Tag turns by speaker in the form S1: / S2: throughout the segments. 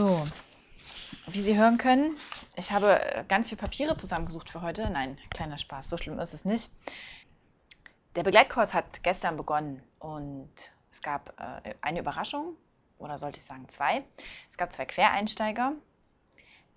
S1: So, wie Sie hören können, ich habe äh, ganz viele Papiere zusammengesucht für heute. Nein, kleiner Spaß, so schlimm ist es nicht. Der Begleitkurs hat gestern begonnen und es gab äh, eine Überraschung, oder sollte ich sagen zwei. Es gab zwei Quereinsteiger,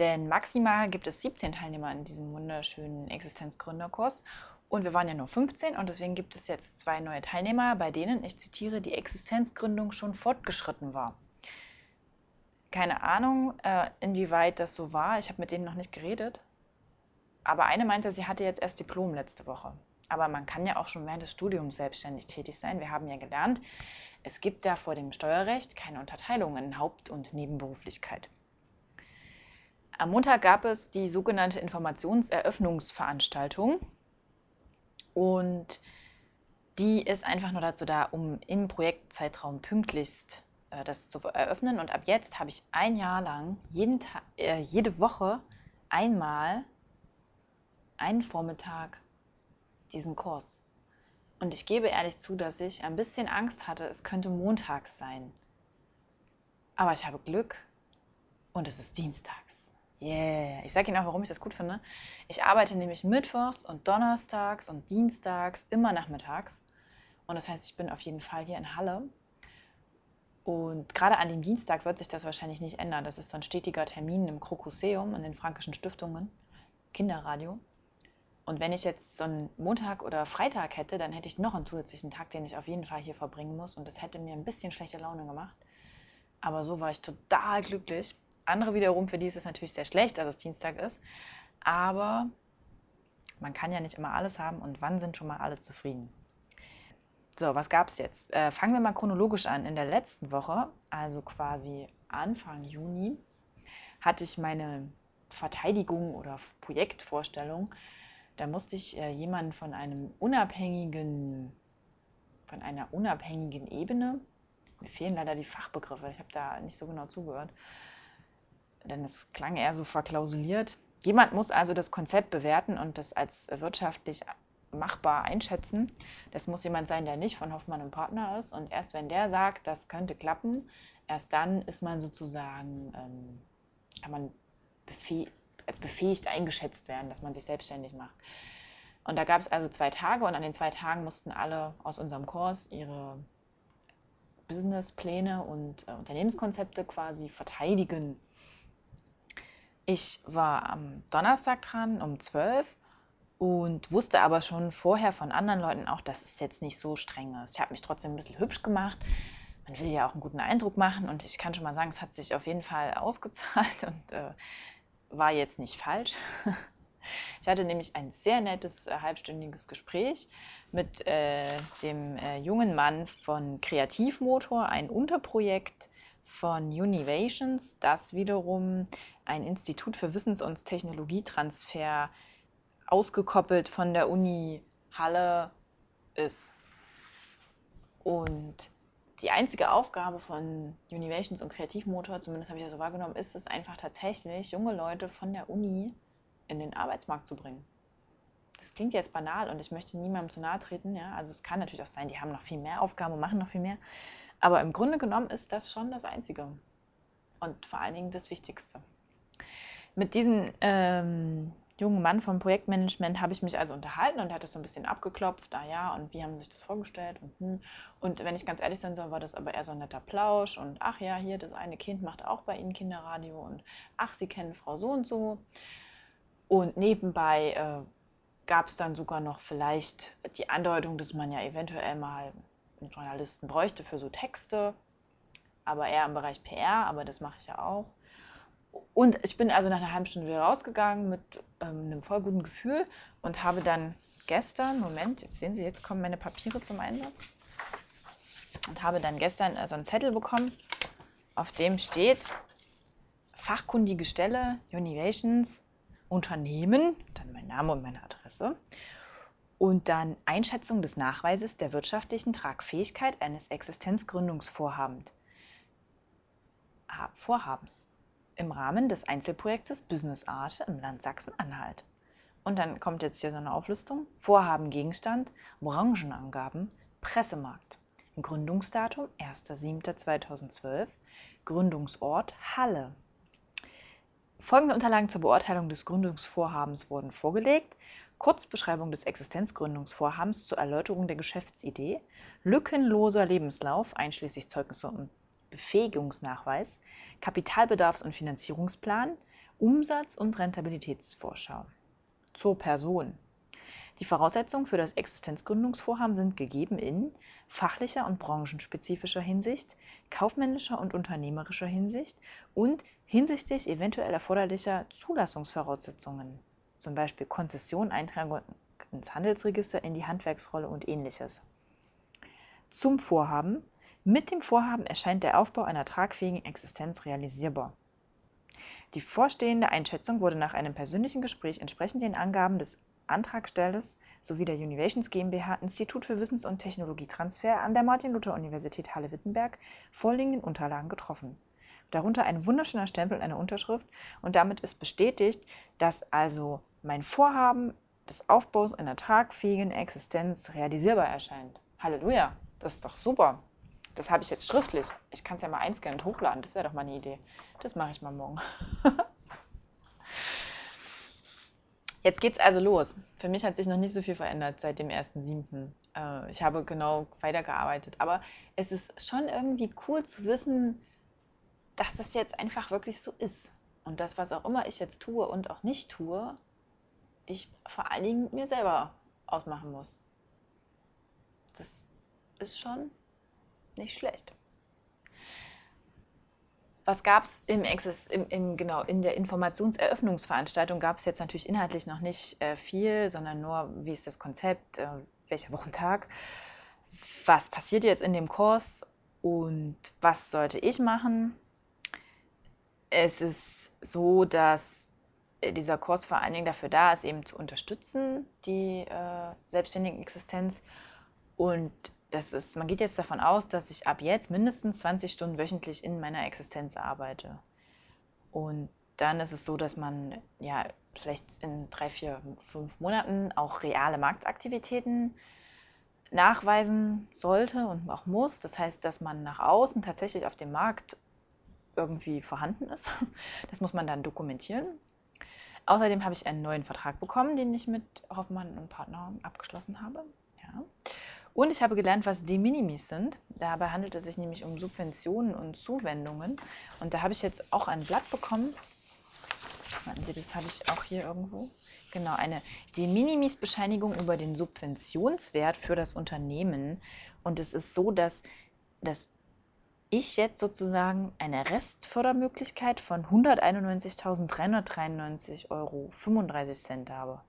S1: denn maximal gibt es 17 Teilnehmer in diesem wunderschönen Existenzgründerkurs und wir waren ja nur 15 und deswegen gibt es jetzt zwei neue Teilnehmer, bei denen, ich zitiere, die Existenzgründung schon fortgeschritten war keine Ahnung, äh, inwieweit das so war. Ich habe mit denen noch nicht geredet. Aber eine meinte, sie hatte jetzt erst Diplom letzte Woche. Aber man kann ja auch schon während des Studiums selbstständig tätig sein. Wir haben ja gelernt, es gibt da vor dem Steuerrecht keine Unterteilung in Haupt- und Nebenberuflichkeit. Am Montag gab es die sogenannte Informationseröffnungsveranstaltung. Und die ist einfach nur dazu da, um im Projektzeitraum pünktlichst das zu eröffnen. Und ab jetzt habe ich ein Jahr lang jeden Tag, äh, jede Woche einmal einen Vormittag diesen Kurs. Und ich gebe ehrlich zu, dass ich ein bisschen Angst hatte, es könnte montags sein. Aber ich habe Glück und es ist dienstags. Yeah. Ich sage Ihnen auch, warum ich das gut finde. Ich arbeite nämlich mittwochs und donnerstags und dienstags immer nachmittags. Und das heißt, ich bin auf jeden Fall hier in Halle und gerade an dem Dienstag wird sich das wahrscheinlich nicht ändern. Das ist so ein stetiger Termin im Krokuseum in den Frankischen Stiftungen, Kinderradio. Und wenn ich jetzt so einen Montag oder Freitag hätte, dann hätte ich noch einen zusätzlichen Tag, den ich auf jeden Fall hier verbringen muss. Und das hätte mir ein bisschen schlechte Laune gemacht. Aber so war ich total glücklich. Andere wiederum, für die ist es natürlich sehr schlecht, dass es Dienstag ist. Aber man kann ja nicht immer alles haben. Und wann sind schon mal alle zufrieden? So, was gab es jetzt? Äh, fangen wir mal chronologisch an. In der letzten Woche, also quasi Anfang Juni, hatte ich meine Verteidigung oder Projektvorstellung. Da musste ich äh, jemanden von einem unabhängigen, von einer unabhängigen Ebene, mir fehlen leider die Fachbegriffe, ich habe da nicht so genau zugehört, denn es klang eher so verklausuliert. Jemand muss also das Konzept bewerten und das als wirtschaftlich machbar einschätzen. Das muss jemand sein, der nicht von Hoffmann und Partner ist. Und erst wenn der sagt, das könnte klappen, erst dann ist man sozusagen, ähm, kann man befäh als befähigt eingeschätzt werden, dass man sich selbstständig macht. Und da gab es also zwei Tage und an den zwei Tagen mussten alle aus unserem Kurs ihre Businesspläne und äh, Unternehmenskonzepte quasi verteidigen. Ich war am Donnerstag dran um 12 und wusste aber schon vorher von anderen Leuten auch, dass es jetzt nicht so streng ist. Ich habe mich trotzdem ein bisschen hübsch gemacht. Man will ja auch einen guten Eindruck machen und ich kann schon mal sagen, es hat sich auf jeden Fall ausgezahlt und äh, war jetzt nicht falsch. Ich hatte nämlich ein sehr nettes äh, halbstündiges Gespräch mit äh, dem äh, jungen Mann von Kreativmotor, ein Unterprojekt von Univations, das wiederum ein Institut für Wissens- und Technologietransfer ist ausgekoppelt von der Uni Halle ist. Und die einzige Aufgabe von Univations und Kreativmotor, zumindest habe ich das so wahrgenommen, ist es einfach tatsächlich, junge Leute von der Uni in den Arbeitsmarkt zu bringen. Das klingt jetzt banal und ich möchte niemandem zu nahe treten. Ja? Also es kann natürlich auch sein, die haben noch viel mehr Aufgaben und machen noch viel mehr. Aber im Grunde genommen ist das schon das Einzige. Und vor allen Dingen das Wichtigste. Mit diesen ähm, jungen Mann vom Projektmanagement habe ich mich also unterhalten und er hat das so ein bisschen abgeklopft, ah ja, und wie haben sie sich das vorgestellt und hm. Und wenn ich ganz ehrlich sein soll, war das aber eher so ein netter Plausch und ach ja, hier, das eine Kind macht auch bei Ihnen Kinderradio und ach, Sie kennen Frau so und so. Und nebenbei äh, gab es dann sogar noch vielleicht die Andeutung, dass man ja eventuell mal einen Journalisten bräuchte für so Texte, aber eher im Bereich PR, aber das mache ich ja auch. Und ich bin also nach einer halben Stunde wieder rausgegangen mit ähm, einem voll guten Gefühl und habe dann gestern, Moment, jetzt sehen Sie, jetzt kommen meine Papiere zum Einsatz. Und habe dann gestern äh, so einen Zettel bekommen, auf dem steht fachkundige Stelle, Univations, Unternehmen, dann mein Name und meine Adresse. Und dann Einschätzung des Nachweises der wirtschaftlichen Tragfähigkeit eines Existenzgründungsvorhabens. Vorhabens im Rahmen des Einzelprojektes Business Art im Land Sachsen-Anhalt. Und dann kommt jetzt hier so eine Auflistung. Vorhaben, Gegenstand, Branchenangaben, Pressemarkt. Gründungsdatum 1.7.2012, Gründungsort Halle. Folgende Unterlagen zur Beurteilung des Gründungsvorhabens wurden vorgelegt. Kurzbeschreibung des Existenzgründungsvorhabens zur Erläuterung der Geschäftsidee, lückenloser Lebenslauf einschließlich Zeugnisse und Befähigungsnachweis, Kapitalbedarfs- und Finanzierungsplan, Umsatz- und Rentabilitätsvorschau. Zur Person. Die Voraussetzungen für das Existenzgründungsvorhaben sind gegeben in fachlicher und branchenspezifischer Hinsicht, kaufmännischer und unternehmerischer Hinsicht und hinsichtlich eventuell erforderlicher Zulassungsvoraussetzungen, zum Beispiel Konzession, Eintragung ins Handelsregister, in die Handwerksrolle und ähnliches. Zum Vorhaben. Mit dem Vorhaben erscheint der Aufbau einer tragfähigen Existenz realisierbar. Die vorstehende Einschätzung wurde nach einem persönlichen Gespräch entsprechend den Angaben des Antragstellers sowie der Univations GmbH Institut für Wissens- und Technologietransfer an der Martin-Luther-Universität Halle-Wittenberg vorliegenden Unterlagen getroffen. Darunter ein wunderschöner Stempel und eine Unterschrift und damit ist bestätigt, dass also mein Vorhaben des Aufbaus einer tragfähigen Existenz realisierbar erscheint. Halleluja, das ist doch super. Das habe ich jetzt schriftlich. Ich kann es ja mal einscannen und hochladen. Das wäre doch mal eine Idee. Das mache ich mal morgen. Jetzt geht's also los. Für mich hat sich noch nicht so viel verändert seit dem 1.7. Äh, ich habe genau weitergearbeitet. Aber es ist schon irgendwie cool zu wissen, dass das jetzt einfach wirklich so ist. Und das, was auch immer ich jetzt tue und auch nicht tue, ich vor allen Dingen mir selber ausmachen muss. Das ist schon nicht schlecht. Was gab es im, im, im, genau, in der Informationseröffnungsveranstaltung? Gab es jetzt natürlich inhaltlich noch nicht äh, viel, sondern nur, wie ist das Konzept, äh, welcher Wochentag, was passiert jetzt in dem Kurs und was sollte ich machen? Es ist so, dass dieser Kurs vor allen Dingen dafür da ist, eben zu unterstützen, die äh, selbstständige Existenz und das ist, man geht jetzt davon aus, dass ich ab jetzt mindestens 20 Stunden wöchentlich in meiner Existenz arbeite. Und dann ist es so, dass man ja vielleicht in drei, vier, fünf Monaten auch reale Marktaktivitäten nachweisen sollte und auch muss. Das heißt, dass man nach außen tatsächlich auf dem Markt irgendwie vorhanden ist. Das muss man dann dokumentieren. Außerdem habe ich einen neuen Vertrag bekommen, den ich mit Hoffmann und Partner abgeschlossen habe. Ja. Und ich habe gelernt, was De Minimis sind. Dabei handelt es sich nämlich um Subventionen und Zuwendungen. Und da habe ich jetzt auch ein Blatt bekommen. Warten Sie, das habe ich auch hier irgendwo. Genau, eine De Minimis Bescheinigung über den Subventionswert für das Unternehmen. Und es ist so, dass, dass ich jetzt sozusagen eine Restfördermöglichkeit von 191.393,35 Euro habe.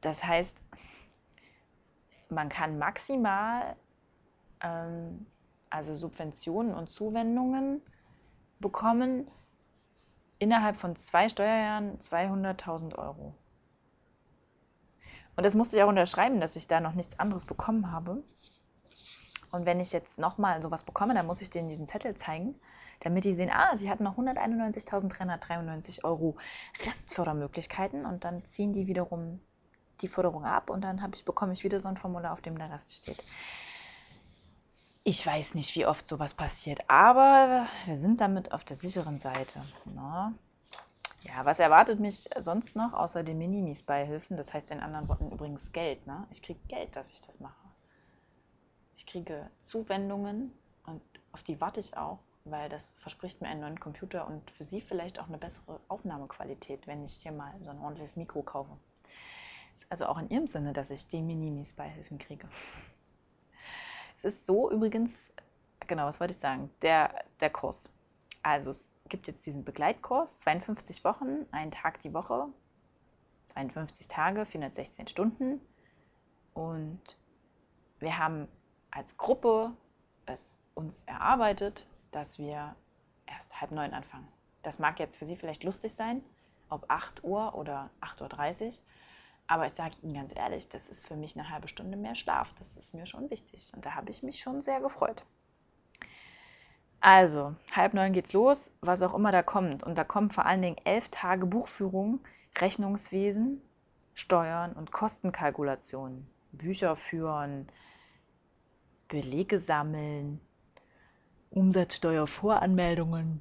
S1: Das heißt, man kann maximal ähm, also Subventionen und Zuwendungen bekommen innerhalb von zwei Steuerjahren 200.000 Euro. Und das musste ich auch unterschreiben, dass ich da noch nichts anderes bekommen habe. Und wenn ich jetzt nochmal sowas bekomme, dann muss ich denen diesen Zettel zeigen, damit die sehen, ah, sie hatten noch 191.393 Euro Restfördermöglichkeiten und dann ziehen die wiederum die Forderung ab und dann ich, bekomme ich wieder so ein Formular, auf dem der Rest steht. Ich weiß nicht, wie oft sowas passiert, aber wir sind damit auf der sicheren Seite. Na? Ja, was erwartet mich sonst noch, außer den Minimis-Beihilfen? Das heißt in anderen Worten übrigens Geld. Ne? Ich kriege Geld, dass ich das mache. Ich kriege Zuwendungen und auf die warte ich auch, weil das verspricht mir einen neuen Computer und für Sie vielleicht auch eine bessere Aufnahmequalität, wenn ich hier mal so ein ordentliches Mikro kaufe also auch in ihrem Sinne, dass ich die Minimis Beihilfen kriege. Es ist so übrigens, genau, was wollte ich sagen, der, der Kurs. Also es gibt jetzt diesen Begleitkurs, 52 Wochen, einen Tag die Woche, 52 Tage, 416 Stunden. Und wir haben als Gruppe es uns erarbeitet, dass wir erst halb neun anfangen. Das mag jetzt für Sie vielleicht lustig sein, ob 8 Uhr oder 8.30 Uhr. Aber ich sage Ihnen ganz ehrlich, das ist für mich eine halbe Stunde mehr Schlaf. Das ist mir schon wichtig. Und da habe ich mich schon sehr gefreut. Also, halb neun geht's los, was auch immer da kommt. Und da kommen vor allen Dingen elf Tage Buchführung, Rechnungswesen, Steuern und Kostenkalkulationen. Bücher führen, Belege sammeln, Umsatzsteuervoranmeldungen.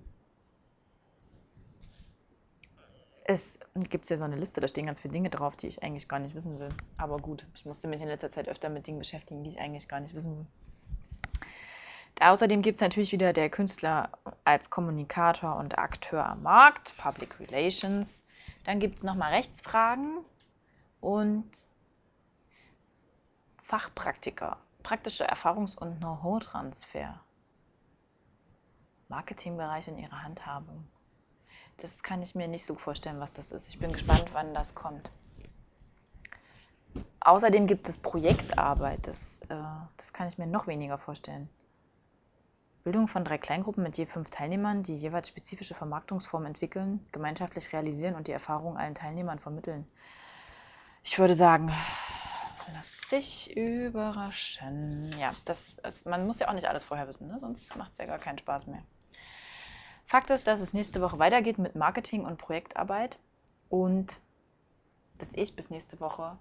S1: Es gibt ja so eine Liste, da stehen ganz viele Dinge drauf, die ich eigentlich gar nicht wissen will. Aber gut, ich musste mich in letzter Zeit öfter mit Dingen beschäftigen, die ich eigentlich gar nicht wissen will. Außerdem gibt es natürlich wieder der Künstler als Kommunikator und Akteur am Markt, Public Relations. Dann gibt es nochmal Rechtsfragen und Fachpraktiker, praktische Erfahrungs- und Know-how-Transfer. Marketingbereich und ihre Handhabung. Das kann ich mir nicht so vorstellen, was das ist. Ich bin gespannt, wann das kommt. Außerdem gibt es Projektarbeit. Das, äh, das kann ich mir noch weniger vorstellen. Bildung von drei Kleingruppen mit je fünf Teilnehmern, die jeweils spezifische Vermarktungsformen entwickeln, gemeinschaftlich realisieren und die Erfahrung allen Teilnehmern vermitteln. Ich würde sagen, lass dich überraschen. Ja, das ist, man muss ja auch nicht alles vorher wissen, ne? sonst macht es ja gar keinen Spaß mehr. Fakt ist, dass es nächste Woche weitergeht mit Marketing und Projektarbeit und dass ich bis nächste Woche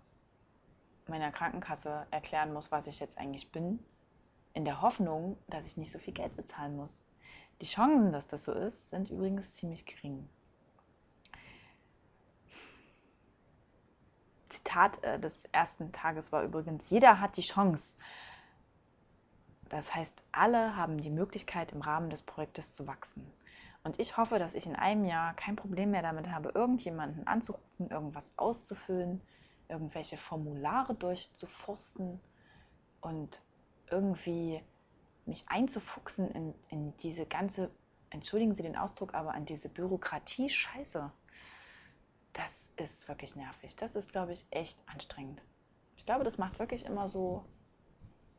S1: meiner Krankenkasse erklären muss, was ich jetzt eigentlich bin, in der Hoffnung, dass ich nicht so viel Geld bezahlen muss. Die Chancen, dass das so ist, sind übrigens ziemlich gering. Zitat äh, des ersten Tages war übrigens, jeder hat die Chance. Das heißt, alle haben die Möglichkeit, im Rahmen des Projektes zu wachsen. Und ich hoffe, dass ich in einem Jahr kein Problem mehr damit habe, irgendjemanden anzurufen, irgendwas auszufüllen, irgendwelche Formulare durchzuforsten und irgendwie mich einzufuchsen in, in diese ganze, entschuldigen Sie den Ausdruck, aber an diese Bürokratie-Scheiße. Das ist wirklich nervig. Das ist, glaube ich, echt anstrengend. Ich glaube, das macht wirklich immer so,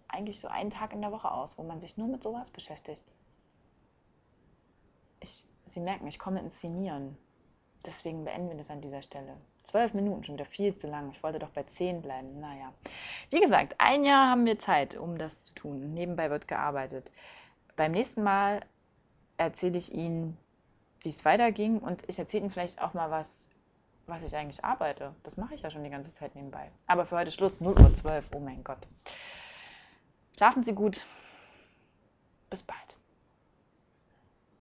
S1: eigentlich so einen Tag in der Woche aus, wo man sich nur mit sowas beschäftigt. Sie merken, ich komme ins Szenieren. Deswegen beenden wir das an dieser Stelle. Zwölf Minuten, schon wieder viel zu lang. Ich wollte doch bei zehn bleiben. Naja. Wie gesagt, ein Jahr haben wir Zeit, um das zu tun. Nebenbei wird gearbeitet. Beim nächsten Mal erzähle ich Ihnen, wie es weiterging und ich erzähle Ihnen vielleicht auch mal was, was ich eigentlich arbeite. Das mache ich ja schon die ganze Zeit nebenbei. Aber für heute Schluss, 0 Uhr 12. Oh mein Gott. Schlafen Sie gut. Bis bald.